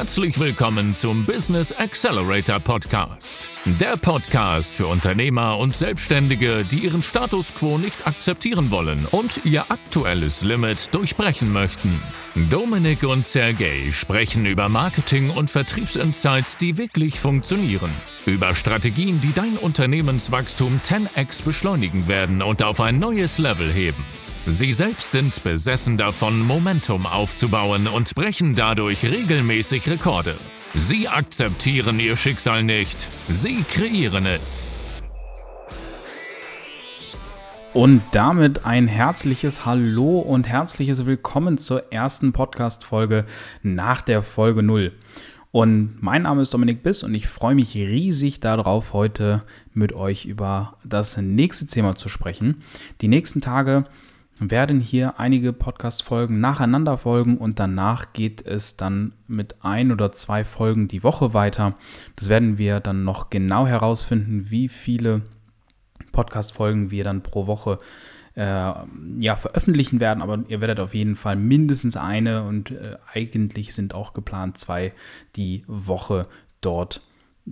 Herzlich willkommen zum Business Accelerator Podcast. Der Podcast für Unternehmer und Selbstständige, die ihren Status quo nicht akzeptieren wollen und ihr aktuelles Limit durchbrechen möchten. Dominik und Sergey sprechen über Marketing und Vertriebsinsights, die wirklich funktionieren. Über Strategien, die dein Unternehmenswachstum 10x beschleunigen werden und auf ein neues Level heben. Sie selbst sind besessen davon, Momentum aufzubauen und brechen dadurch regelmäßig Rekorde. Sie akzeptieren ihr Schicksal nicht, sie kreieren es. Und damit ein herzliches Hallo und herzliches Willkommen zur ersten Podcast-Folge nach der Folge 0. Und mein Name ist Dominik Biss und ich freue mich riesig darauf, heute mit euch über das nächste Thema zu sprechen. Die nächsten Tage werden hier einige Podcast-Folgen nacheinander folgen und danach geht es dann mit ein oder zwei Folgen die Woche weiter. Das werden wir dann noch genau herausfinden, wie viele Podcast-Folgen wir dann pro Woche äh, ja, veröffentlichen werden, aber ihr werdet auf jeden Fall mindestens eine und äh, eigentlich sind auch geplant zwei die Woche dort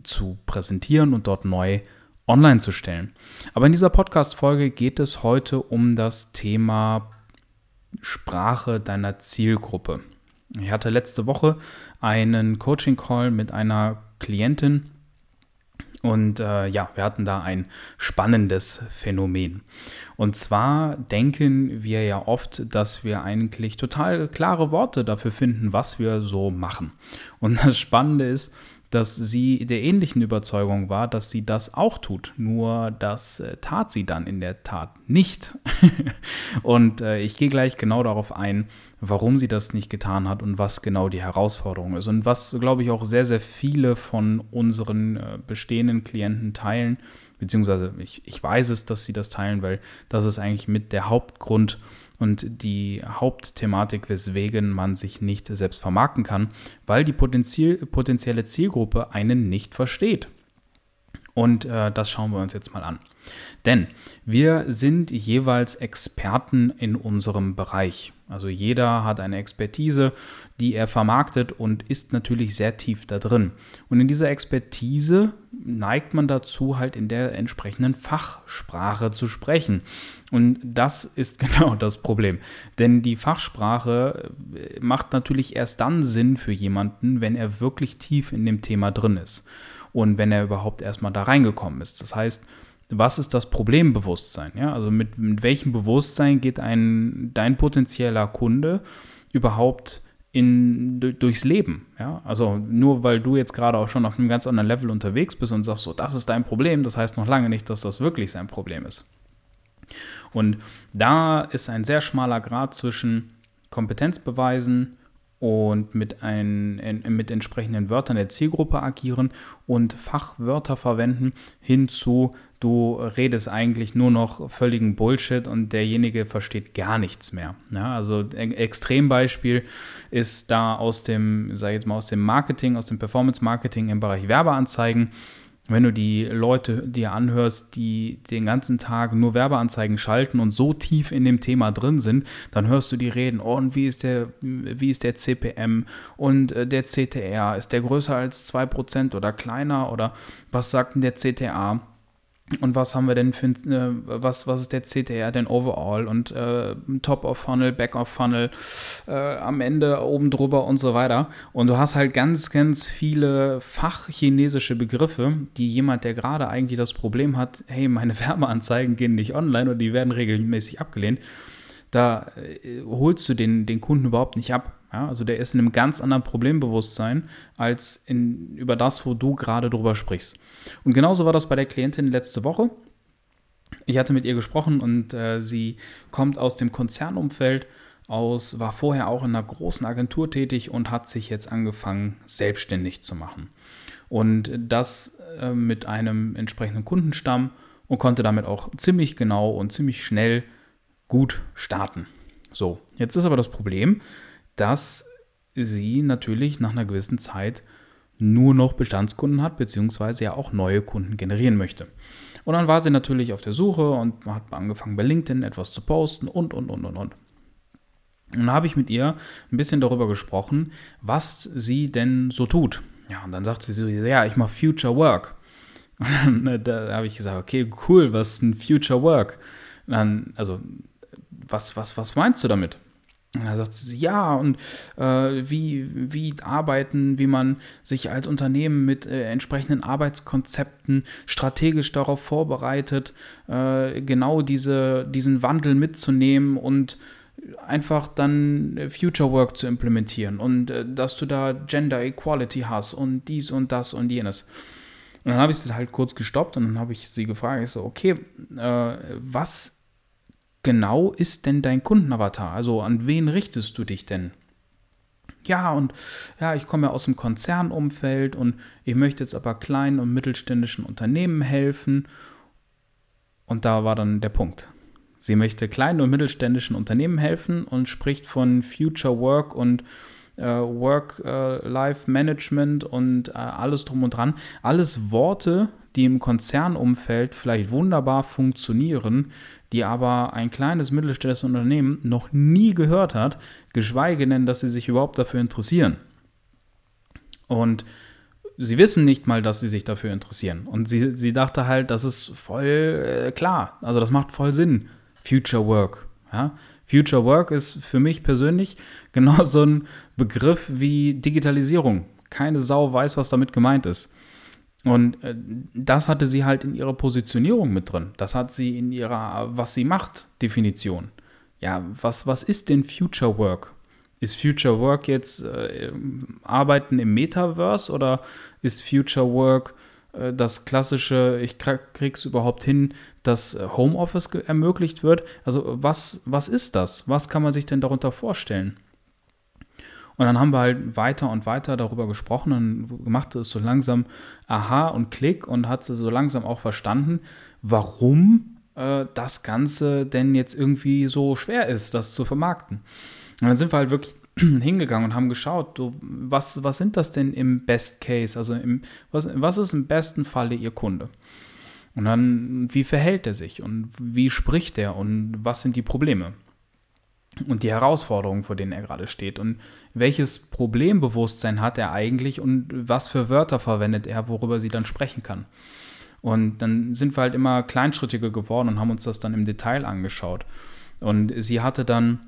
zu präsentieren und dort neu online zu stellen. Aber in dieser Podcast-Folge geht es heute um das Thema Sprache deiner Zielgruppe. Ich hatte letzte Woche einen Coaching-Call mit einer Klientin und äh, ja, wir hatten da ein spannendes Phänomen. Und zwar denken wir ja oft, dass wir eigentlich total klare Worte dafür finden, was wir so machen. Und das Spannende ist, dass sie der ähnlichen Überzeugung war, dass sie das auch tut. Nur das äh, tat sie dann in der Tat nicht. und äh, ich gehe gleich genau darauf ein, warum sie das nicht getan hat und was genau die Herausforderung ist. Und was, glaube ich, auch sehr, sehr viele von unseren äh, bestehenden Klienten teilen, beziehungsweise ich, ich weiß es, dass sie das teilen, weil das ist eigentlich mit der Hauptgrund, und die Hauptthematik, weswegen man sich nicht selbst vermarkten kann, weil die potenzielle Zielgruppe einen nicht versteht. Und äh, das schauen wir uns jetzt mal an. Denn wir sind jeweils Experten in unserem Bereich. Also jeder hat eine Expertise, die er vermarktet und ist natürlich sehr tief da drin. Und in dieser Expertise neigt man dazu, halt in der entsprechenden Fachsprache zu sprechen. Und das ist genau das Problem. Denn die Fachsprache äh, macht natürlich erst dann Sinn für jemanden, wenn er wirklich tief in dem Thema drin ist. Und wenn er überhaupt erstmal da reingekommen ist. Das heißt, was ist das Problembewusstsein? Ja, also mit, mit welchem Bewusstsein geht ein, dein potenzieller Kunde überhaupt in, durchs Leben? Ja, also nur weil du jetzt gerade auch schon auf einem ganz anderen Level unterwegs bist und sagst so, das ist dein Problem, das heißt noch lange nicht, dass das wirklich sein Problem ist. Und da ist ein sehr schmaler Grad zwischen Kompetenzbeweisen und mit, ein, mit entsprechenden Wörtern der Zielgruppe agieren und Fachwörter verwenden hinzu, du redest eigentlich nur noch völligen Bullshit und derjenige versteht gar nichts mehr. Ja, also ein Extrembeispiel ist da aus dem, sag ich jetzt mal, aus dem Marketing, aus dem Performance-Marketing im Bereich Werbeanzeigen wenn du die Leute dir anhörst, die den ganzen Tag nur Werbeanzeigen schalten und so tief in dem Thema drin sind, dann hörst du die reden, oh, und wie ist der, wie ist der CPM und äh, der CTR, ist der größer als 2% oder kleiner oder was sagt denn der CTA? Und was haben wir denn für, äh, was, was ist der CTR denn overall und äh, Top of Funnel, Back of Funnel, äh, am Ende oben drüber und so weiter. Und du hast halt ganz, ganz viele fachchinesische Begriffe, die jemand, der gerade eigentlich das Problem hat, hey, meine Werbeanzeigen gehen nicht online und die werden regelmäßig abgelehnt, da äh, holst du den, den Kunden überhaupt nicht ab. Ja, also der ist in einem ganz anderen Problembewusstsein als in, über das, wo du gerade drüber sprichst. Und genauso war das bei der Klientin letzte Woche. Ich hatte mit ihr gesprochen und äh, sie kommt aus dem Konzernumfeld, aus, war vorher auch in einer großen Agentur tätig und hat sich jetzt angefangen, selbstständig zu machen. Und das äh, mit einem entsprechenden Kundenstamm und konnte damit auch ziemlich genau und ziemlich schnell gut starten. So, jetzt ist aber das Problem, dass sie natürlich nach einer gewissen Zeit nur noch Bestandskunden hat, beziehungsweise ja auch neue Kunden generieren möchte. Und dann war sie natürlich auf der Suche und hat angefangen bei LinkedIn etwas zu posten und, und, und, und, und. Und dann habe ich mit ihr ein bisschen darüber gesprochen, was sie denn so tut. Ja, und dann sagt sie so, ja, ich mache Future Work. Und dann da habe ich gesagt, okay, cool, was ist ein Future Work? Dann, also, was, was, was meinst du damit? Und er sagt sie, ja, und äh, wie, wie arbeiten, wie man sich als Unternehmen mit äh, entsprechenden Arbeitskonzepten strategisch darauf vorbereitet, äh, genau diese, diesen Wandel mitzunehmen und einfach dann Future Work zu implementieren und äh, dass du da Gender Equality hast und dies und das und jenes. Und dann habe ich sie halt kurz gestoppt und dann habe ich sie gefragt, ich so, okay, äh, was genau ist denn dein Kundenavatar? Also an wen richtest du dich denn? Ja, und ja, ich komme ja aus dem Konzernumfeld und ich möchte jetzt aber kleinen und mittelständischen Unternehmen helfen. Und da war dann der Punkt. Sie möchte kleinen und mittelständischen Unternehmen helfen und spricht von Future Work und äh, Work-Life-Management äh, und äh, alles drum und dran. Alles Worte, die im Konzernumfeld vielleicht wunderbar funktionieren, die aber ein kleines mittelständisches Unternehmen noch nie gehört hat, geschweige denn, dass sie sich überhaupt dafür interessieren. Und sie wissen nicht mal, dass sie sich dafür interessieren. Und sie, sie dachte halt, das ist voll äh, klar. Also das macht voll Sinn. Future Work. Ja? Future Work ist für mich persönlich genau so ein Begriff wie Digitalisierung. Keine Sau weiß, was damit gemeint ist. Und äh, das hatte sie halt in ihrer Positionierung mit drin. Das hat sie in ihrer Was sie macht Definition. Ja, was, was ist denn Future Work? Ist Future Work jetzt äh, Arbeiten im Metaverse oder ist Future Work äh, das klassische, ich krieg's überhaupt hin, dass Homeoffice ermöglicht wird? Also was, was ist das? Was kann man sich denn darunter vorstellen? Und dann haben wir halt weiter und weiter darüber gesprochen und machte es so langsam Aha und Klick und hat sie so langsam auch verstanden, warum äh, das Ganze denn jetzt irgendwie so schwer ist, das zu vermarkten. Und dann sind wir halt wirklich hingegangen und haben geschaut, du, was, was sind das denn im Best Case? Also im, was, was ist im besten Falle Ihr Kunde? Und dann, wie verhält er sich und wie spricht er und was sind die Probleme? Und die Herausforderungen, vor denen er gerade steht und welches Problembewusstsein hat er eigentlich und was für Wörter verwendet er, worüber sie dann sprechen kann. Und dann sind wir halt immer kleinschrittiger geworden und haben uns das dann im Detail angeschaut. Und sie hatte dann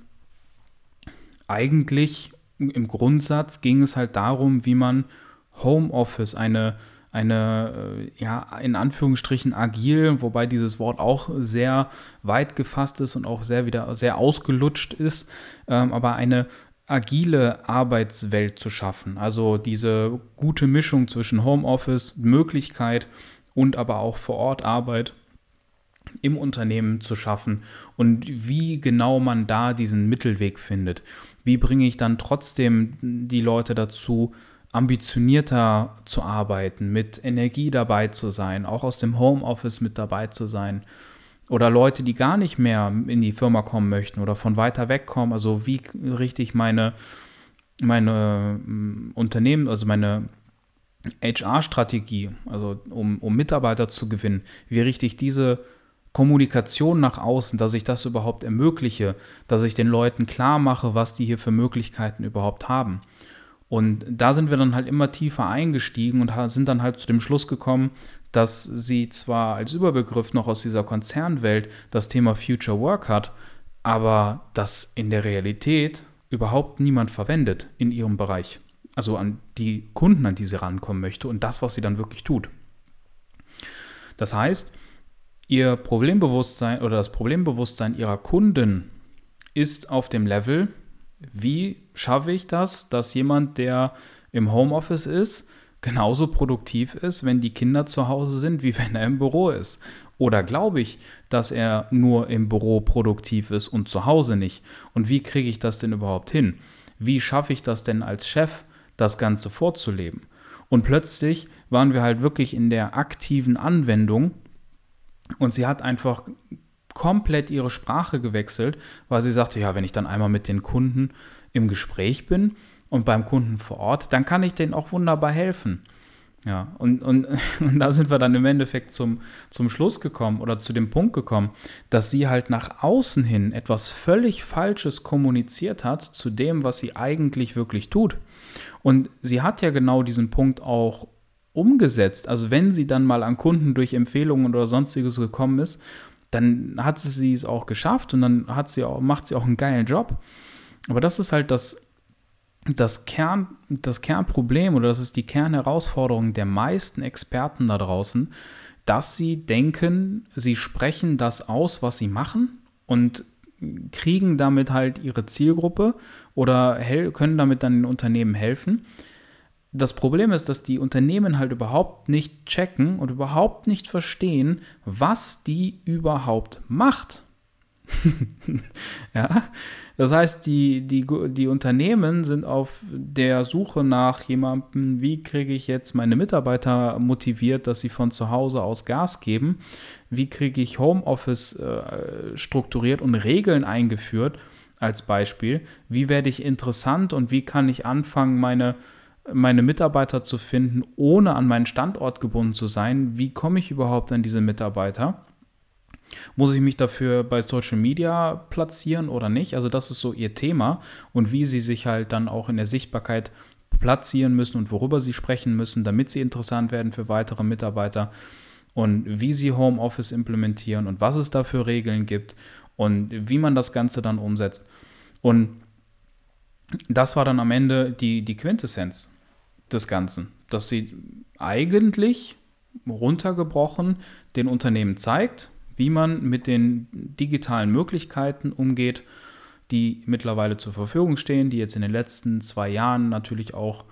eigentlich im Grundsatz ging es halt darum, wie man Homeoffice, eine eine, äh, ja, in Anführungsstrichen agil, wobei dieses Wort auch sehr weit gefasst ist und auch sehr wieder sehr ausgelutscht ist, ähm, aber eine agile Arbeitswelt zu schaffen. Also diese gute Mischung zwischen Homeoffice, Möglichkeit und aber auch vor Ort Arbeit im Unternehmen zu schaffen und wie genau man da diesen Mittelweg findet. Wie bringe ich dann trotzdem die Leute dazu, ambitionierter zu arbeiten, mit Energie dabei zu sein, auch aus dem Homeoffice mit dabei zu sein. Oder Leute, die gar nicht mehr in die Firma kommen möchten oder von weiter weg kommen. Also wie richte ich meine, meine mm, Unternehmen, also meine HR-Strategie, also um, um Mitarbeiter zu gewinnen, wie richte ich diese Kommunikation nach außen, dass ich das überhaupt ermögliche, dass ich den Leuten klar mache, was die hier für Möglichkeiten überhaupt haben. Und da sind wir dann halt immer tiefer eingestiegen und sind dann halt zu dem Schluss gekommen, dass sie zwar als Überbegriff noch aus dieser Konzernwelt das Thema Future Work hat, aber das in der Realität überhaupt niemand verwendet in ihrem Bereich. Also an die Kunden, an die sie rankommen möchte und das, was sie dann wirklich tut. Das heißt, ihr Problembewusstsein oder das Problembewusstsein ihrer Kunden ist auf dem Level, wie schaffe ich das, dass jemand, der im Homeoffice ist, genauso produktiv ist, wenn die Kinder zu Hause sind, wie wenn er im Büro ist? Oder glaube ich, dass er nur im Büro produktiv ist und zu Hause nicht? Und wie kriege ich das denn überhaupt hin? Wie schaffe ich das denn als Chef, das Ganze vorzuleben? Und plötzlich waren wir halt wirklich in der aktiven Anwendung und sie hat einfach komplett ihre Sprache gewechselt, weil sie sagte, ja, wenn ich dann einmal mit den Kunden im Gespräch bin und beim Kunden vor Ort, dann kann ich denen auch wunderbar helfen. Ja, und, und, und da sind wir dann im Endeffekt zum, zum Schluss gekommen oder zu dem Punkt gekommen, dass sie halt nach außen hin etwas völlig Falsches kommuniziert hat zu dem, was sie eigentlich wirklich tut. Und sie hat ja genau diesen Punkt auch umgesetzt. Also wenn sie dann mal an Kunden durch Empfehlungen oder sonstiges gekommen ist, dann hat sie es auch geschafft und dann hat sie auch, macht sie auch einen geilen Job. Aber das ist halt das, das, Kern, das Kernproblem oder das ist die Kernherausforderung der meisten Experten da draußen, dass sie denken, sie sprechen das aus, was sie machen und kriegen damit halt ihre Zielgruppe oder können damit dann den Unternehmen helfen. Das Problem ist, dass die Unternehmen halt überhaupt nicht checken und überhaupt nicht verstehen, was die überhaupt macht. ja, das heißt, die, die, die Unternehmen sind auf der Suche nach jemandem, wie kriege ich jetzt meine Mitarbeiter motiviert, dass sie von zu Hause aus Gas geben, wie kriege ich Homeoffice äh, strukturiert und Regeln eingeführt, als Beispiel, wie werde ich interessant und wie kann ich anfangen, meine meine Mitarbeiter zu finden, ohne an meinen Standort gebunden zu sein. Wie komme ich überhaupt an diese Mitarbeiter? Muss ich mich dafür bei Social Media platzieren oder nicht? Also das ist so ihr Thema und wie sie sich halt dann auch in der Sichtbarkeit platzieren müssen und worüber sie sprechen müssen, damit sie interessant werden für weitere Mitarbeiter und wie sie Homeoffice implementieren und was es da für Regeln gibt und wie man das Ganze dann umsetzt. Und das war dann am Ende die, die Quintessenz des Ganzen, dass sie eigentlich runtergebrochen den Unternehmen zeigt, wie man mit den digitalen Möglichkeiten umgeht, die mittlerweile zur Verfügung stehen, die jetzt in den letzten zwei Jahren natürlich auch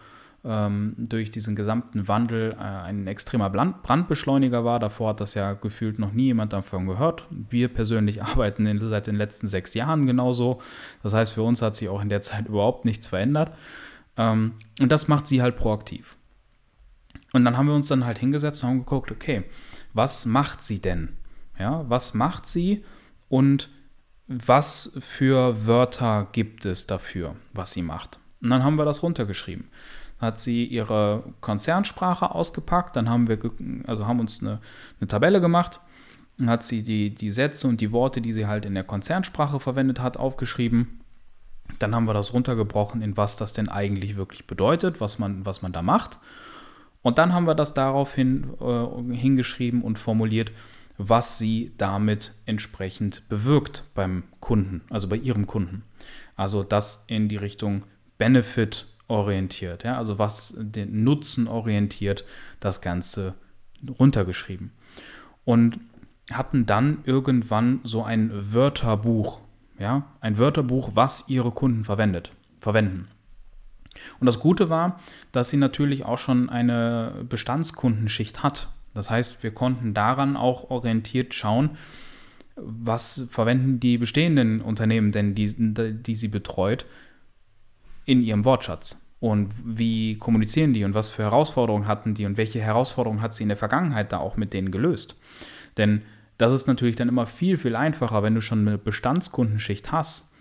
ähm, durch diesen gesamten Wandel äh, ein extremer Brandbeschleuniger war. Davor hat das ja gefühlt noch nie jemand davon gehört. Wir persönlich arbeiten in, seit den letzten sechs Jahren genauso. Das heißt, für uns hat sich auch in der Zeit überhaupt nichts verändert. Ähm, und das macht sie halt proaktiv. Und dann haben wir uns dann halt hingesetzt und haben geguckt, okay, was macht sie denn? Ja, was macht sie und was für Wörter gibt es dafür, was sie macht? Und dann haben wir das runtergeschrieben. Hat sie ihre Konzernsprache ausgepackt, dann haben wir also haben uns eine, eine Tabelle gemacht, dann hat sie die, die Sätze und die Worte, die sie halt in der Konzernsprache verwendet hat, aufgeschrieben. Dann haben wir das runtergebrochen, in was das denn eigentlich wirklich bedeutet, was man, was man da macht. Und dann haben wir das daraufhin äh, hingeschrieben und formuliert, was sie damit entsprechend bewirkt beim Kunden, also bei ihrem Kunden. Also das in die Richtung Benefit orientiert, ja, also was den Nutzen orientiert, das Ganze runtergeschrieben. Und hatten dann irgendwann so ein Wörterbuch, ja, ein Wörterbuch, was ihre Kunden verwendet, verwenden. Und das Gute war, dass sie natürlich auch schon eine Bestandskundenschicht hat. Das heißt, wir konnten daran auch orientiert schauen, was verwenden die bestehenden Unternehmen denn, die, die sie betreut, in ihrem Wortschatz. Und wie kommunizieren die und was für Herausforderungen hatten die und welche Herausforderungen hat sie in der Vergangenheit da auch mit denen gelöst. Denn das ist natürlich dann immer viel, viel einfacher, wenn du schon eine Bestandskundenschicht hast,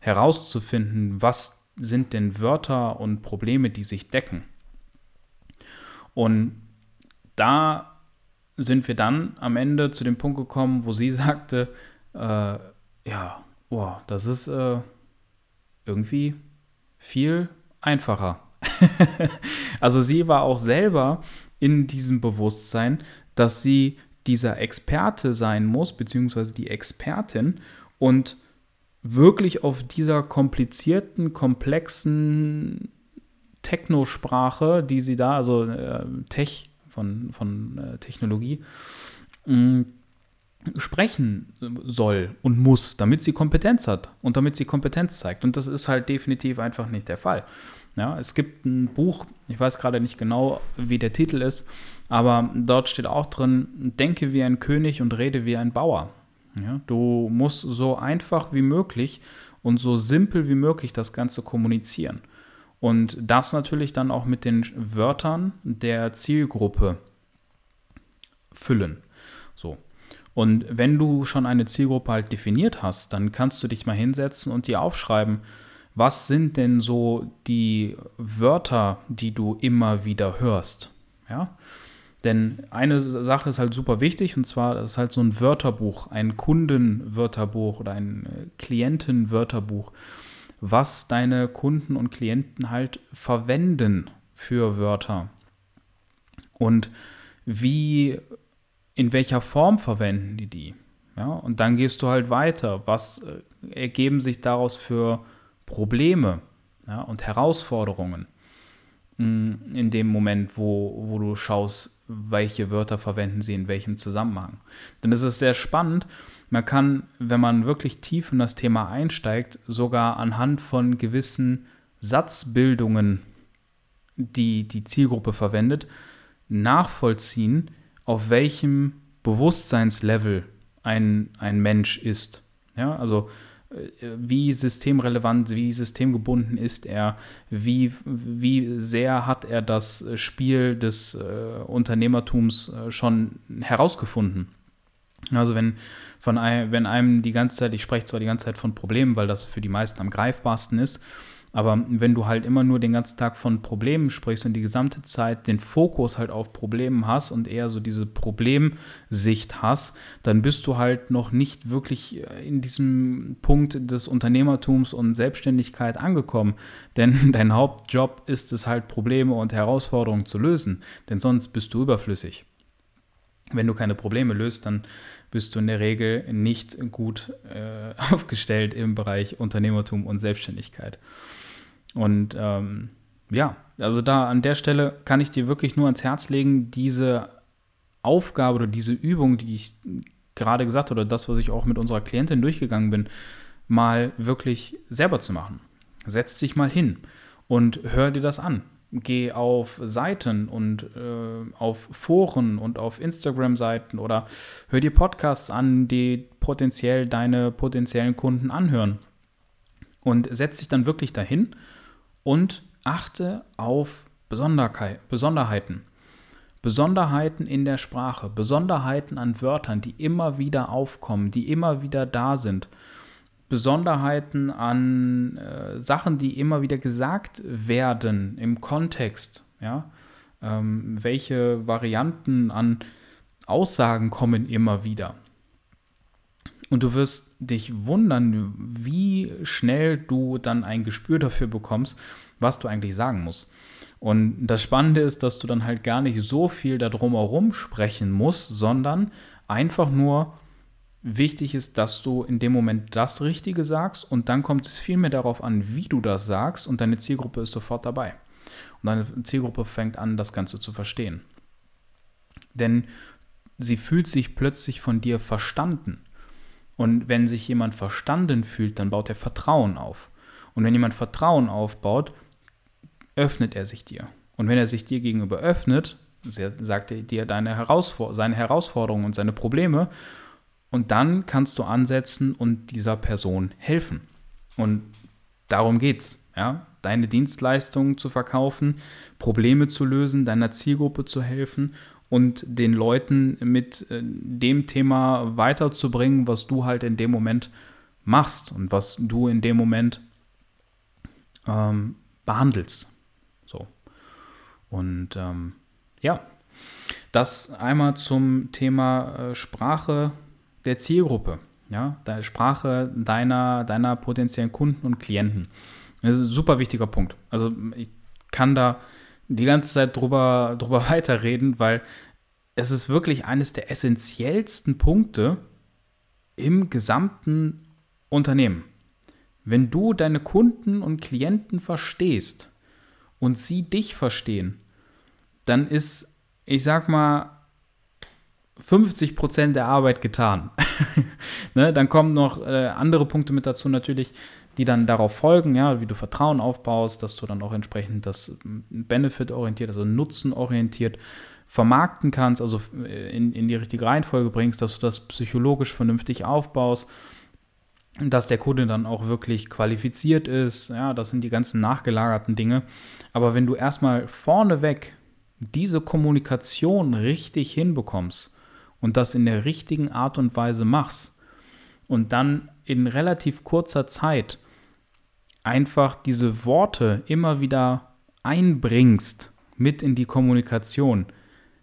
herauszufinden, was sind denn Wörter und Probleme, die sich decken. Und da sind wir dann am Ende zu dem Punkt gekommen, wo sie sagte, äh, ja, oh, das ist äh, irgendwie viel einfacher. also sie war auch selber in diesem Bewusstsein, dass sie dieser Experte sein muss, beziehungsweise die Expertin und wirklich auf dieser komplizierten, komplexen Technosprache, die sie da, also äh, Tech, von, von äh, Technologie, mm, sprechen soll und muss, damit sie Kompetenz hat und damit sie Kompetenz zeigt. Und das ist halt definitiv einfach nicht der Fall. Ja, es gibt ein Buch, ich weiß gerade nicht genau, wie der Titel ist, aber dort steht auch drin, denke wie ein König und rede wie ein Bauer. Ja, du musst so einfach wie möglich und so simpel wie möglich das Ganze kommunizieren. Und das natürlich dann auch mit den Wörtern der Zielgruppe füllen. So. Und wenn du schon eine Zielgruppe halt definiert hast, dann kannst du dich mal hinsetzen und dir aufschreiben, was sind denn so die Wörter, die du immer wieder hörst? Ja? Denn eine Sache ist halt super wichtig und zwar das ist halt so ein Wörterbuch, ein Kundenwörterbuch oder ein äh, Klientenwörterbuch, was deine Kunden und Klienten halt verwenden für Wörter und wie, in welcher Form verwenden die die. Ja, und dann gehst du halt weiter. Was äh, ergeben sich daraus für Probleme ja, und Herausforderungen mm, in dem Moment, wo, wo du schaust, welche Wörter verwenden sie in welchem Zusammenhang. Denn es ist sehr spannend. Man kann, wenn man wirklich tief in das Thema einsteigt, sogar anhand von gewissen Satzbildungen, die die Zielgruppe verwendet, nachvollziehen, auf welchem Bewusstseinslevel ein, ein Mensch ist. Ja, also wie systemrelevant, wie systemgebunden ist er, wie, wie sehr hat er das Spiel des äh, Unternehmertums äh, schon herausgefunden. Also wenn, von einem, wenn einem die ganze Zeit, ich spreche zwar die ganze Zeit von Problemen, weil das für die meisten am greifbarsten ist, aber wenn du halt immer nur den ganzen Tag von Problemen sprichst und die gesamte Zeit den Fokus halt auf Problemen hast und eher so diese Problemsicht hast, dann bist du halt noch nicht wirklich äh, in diesem Punkt des Unternehmertums und Selbstständigkeit angekommen. Denn dein Hauptjob ist es halt, Probleme und Herausforderungen zu lösen. Denn sonst bist du überflüssig. Wenn du keine Probleme löst, dann bist du in der Regel nicht gut äh, aufgestellt im Bereich Unternehmertum und Selbstständigkeit. Und ähm, ja, also da an der Stelle kann ich dir wirklich nur ans Herz legen, diese Aufgabe oder diese Übung, die ich gerade gesagt habe, oder das, was ich auch mit unserer Klientin durchgegangen bin, mal wirklich selber zu machen. Setz dich mal hin und hör dir das an. Geh auf Seiten und äh, auf Foren und auf Instagram-Seiten oder hör dir Podcasts an, die potenziell deine potenziellen Kunden anhören. Und setz dich dann wirklich dahin und achte auf Besonderheiten. Besonderheiten in der Sprache, Besonderheiten an Wörtern, die immer wieder aufkommen, die immer wieder da sind. Besonderheiten an äh, Sachen, die immer wieder gesagt werden im Kontext. Ja? Ähm, welche Varianten an Aussagen kommen immer wieder. Und du wirst dich wundern, wie schnell du dann ein Gespür dafür bekommst, was du eigentlich sagen musst. Und das Spannende ist, dass du dann halt gar nicht so viel darum herum sprechen musst, sondern einfach nur wichtig ist, dass du in dem Moment das Richtige sagst und dann kommt es vielmehr darauf an, wie du das sagst und deine Zielgruppe ist sofort dabei. Und deine Zielgruppe fängt an, das Ganze zu verstehen. Denn sie fühlt sich plötzlich von dir verstanden. Und wenn sich jemand verstanden fühlt, dann baut er Vertrauen auf. Und wenn jemand Vertrauen aufbaut, öffnet er sich dir. Und wenn er sich dir gegenüber öffnet, sagt er dir deine Herausfor seine Herausforderungen und seine Probleme. Und dann kannst du ansetzen und dieser Person helfen. Und darum geht's. Ja? Deine Dienstleistungen zu verkaufen, Probleme zu lösen, deiner Zielgruppe zu helfen und den Leuten mit äh, dem Thema weiterzubringen, was du halt in dem Moment machst und was du in dem Moment ähm, behandelst. So. Und ähm, ja, das einmal zum Thema äh, Sprache der Zielgruppe, ja, der Sprache deiner, deiner potenziellen Kunden und Klienten. Das ist ein super wichtiger Punkt. Also ich kann da die ganze Zeit drüber, drüber weiterreden, weil es ist wirklich eines der essentiellsten Punkte im gesamten Unternehmen. Wenn du deine Kunden und Klienten verstehst und sie dich verstehen, dann ist, ich sag mal, 50 Prozent der Arbeit getan. ne, dann kommen noch äh, andere Punkte mit dazu natürlich, die dann darauf folgen, ja, wie du Vertrauen aufbaust, dass du dann auch entsprechend das Benefit orientiert, also Nutzen orientiert vermarkten kannst, also äh, in, in die richtige Reihenfolge bringst, dass du das psychologisch vernünftig aufbaust, dass der Kunde dann auch wirklich qualifiziert ist, ja, das sind die ganzen nachgelagerten Dinge. Aber wenn du erstmal vorneweg diese Kommunikation richtig hinbekommst und das in der richtigen Art und Weise machst und dann in relativ kurzer Zeit einfach diese Worte immer wieder einbringst, mit in die Kommunikation.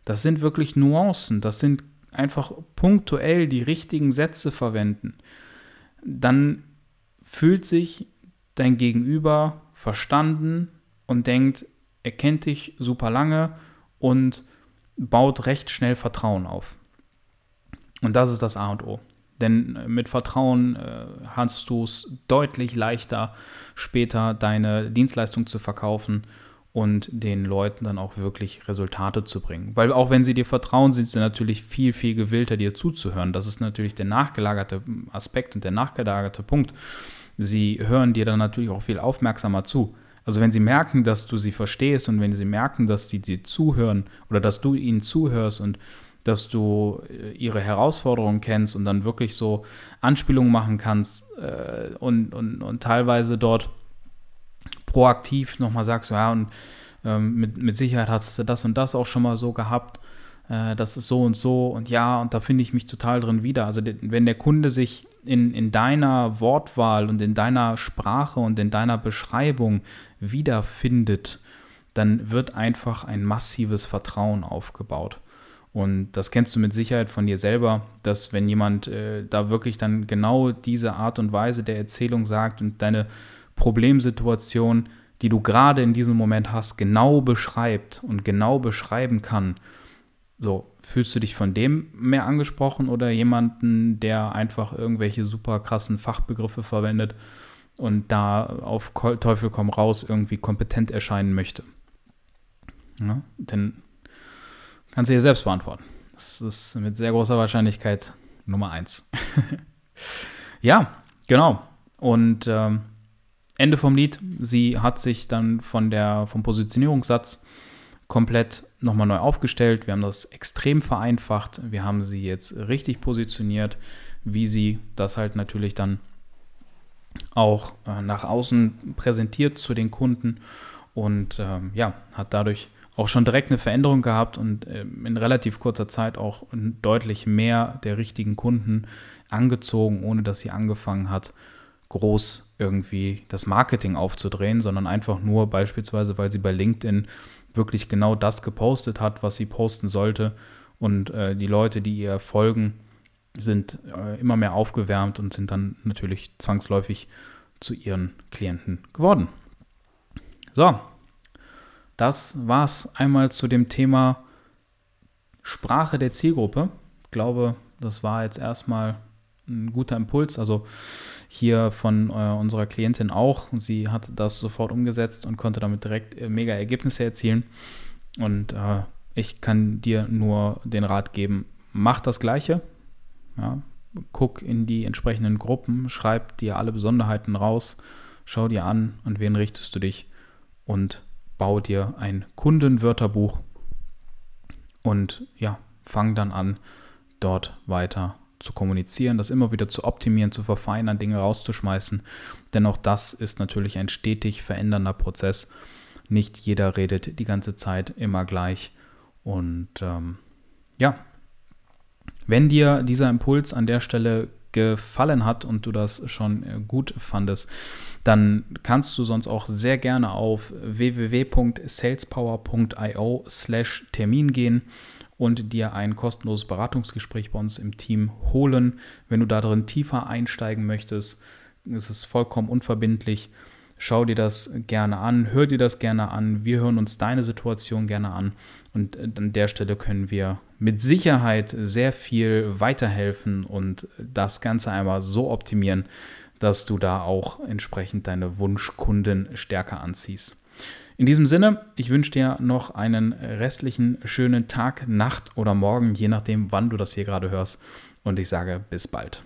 Das sind wirklich Nuancen, das sind einfach punktuell die richtigen Sätze verwenden. Dann fühlt sich dein Gegenüber verstanden und denkt, er kennt dich super lange und baut recht schnell Vertrauen auf. Und das ist das A und O. Denn mit Vertrauen äh, hast du es deutlich leichter, später deine Dienstleistung zu verkaufen und den Leuten dann auch wirklich Resultate zu bringen. Weil auch wenn sie dir vertrauen, sind sie natürlich viel, viel gewillter, dir zuzuhören. Das ist natürlich der nachgelagerte Aspekt und der nachgelagerte Punkt. Sie hören dir dann natürlich auch viel aufmerksamer zu. Also wenn sie merken, dass du sie verstehst und wenn sie merken, dass sie dir zuhören oder dass du ihnen zuhörst und dass du äh, ihre Herausforderungen kennst und dann wirklich so Anspielungen machen kannst äh, und, und, und teilweise dort proaktiv nochmal sagst, ja, und ähm, mit, mit Sicherheit hast du das und das auch schon mal so gehabt, äh, das ist so und so und ja, und da finde ich mich total drin wieder. Also wenn der Kunde sich in, in deiner Wortwahl und in deiner Sprache und in deiner Beschreibung wiederfindet, dann wird einfach ein massives Vertrauen aufgebaut. Und das kennst du mit Sicherheit von dir selber, dass wenn jemand äh, da wirklich dann genau diese Art und Weise der Erzählung sagt und deine Problemsituation, die du gerade in diesem Moment hast, genau beschreibt und genau beschreiben kann, so, fühlst du dich von dem mehr angesprochen oder jemanden, der einfach irgendwelche super krassen Fachbegriffe verwendet und da auf Teufel komm raus irgendwie kompetent erscheinen möchte? Ja, denn kannst du dir selbst beantworten. Das ist mit sehr großer Wahrscheinlichkeit Nummer eins. ja, genau. Und ähm, Ende vom Lied, sie hat sich dann von der, vom Positionierungssatz komplett nochmal neu aufgestellt. Wir haben das extrem vereinfacht. Wir haben sie jetzt richtig positioniert, wie sie das halt natürlich dann auch äh, nach außen präsentiert zu den Kunden und ähm, ja, hat dadurch auch schon direkt eine Veränderung gehabt und äh, in relativ kurzer Zeit auch deutlich mehr der richtigen Kunden angezogen, ohne dass sie angefangen hat, groß irgendwie das Marketing aufzudrehen, sondern einfach nur beispielsweise, weil sie bei LinkedIn wirklich genau das gepostet hat, was sie posten sollte. Und äh, die Leute, die ihr folgen, sind äh, immer mehr aufgewärmt und sind dann natürlich zwangsläufig zu ihren Klienten geworden. So, das war es einmal zu dem Thema Sprache der Zielgruppe. Ich glaube, das war jetzt erstmal ein guter Impuls. Also hier von äh, unserer Klientin auch. Sie hat das sofort umgesetzt und konnte damit direkt äh, mega Ergebnisse erzielen. Und äh, ich kann dir nur den Rat geben, mach das Gleiche. Ja, guck in die entsprechenden Gruppen, schreib dir alle Besonderheiten raus, schau dir an, an wen richtest du dich und bau dir ein Kundenwörterbuch und ja, fang dann an, dort weiter zu kommunizieren, das immer wieder zu optimieren, zu verfeinern, Dinge rauszuschmeißen. Denn auch das ist natürlich ein stetig verändernder Prozess. Nicht jeder redet die ganze Zeit immer gleich. Und ähm, ja, wenn dir dieser Impuls an der Stelle gefallen hat und du das schon äh, gut fandest, dann kannst du sonst auch sehr gerne auf www.salespower.io slash Termin gehen und dir ein kostenloses Beratungsgespräch bei uns im Team holen. Wenn du darin tiefer einsteigen möchtest, ist es vollkommen unverbindlich. Schau dir das gerne an, hör dir das gerne an. Wir hören uns deine Situation gerne an. Und an der Stelle können wir mit Sicherheit sehr viel weiterhelfen und das Ganze einmal so optimieren, dass du da auch entsprechend deine Wunschkunden stärker anziehst. In diesem Sinne, ich wünsche dir noch einen restlichen schönen Tag, Nacht oder Morgen, je nachdem, wann du das hier gerade hörst. Und ich sage bis bald.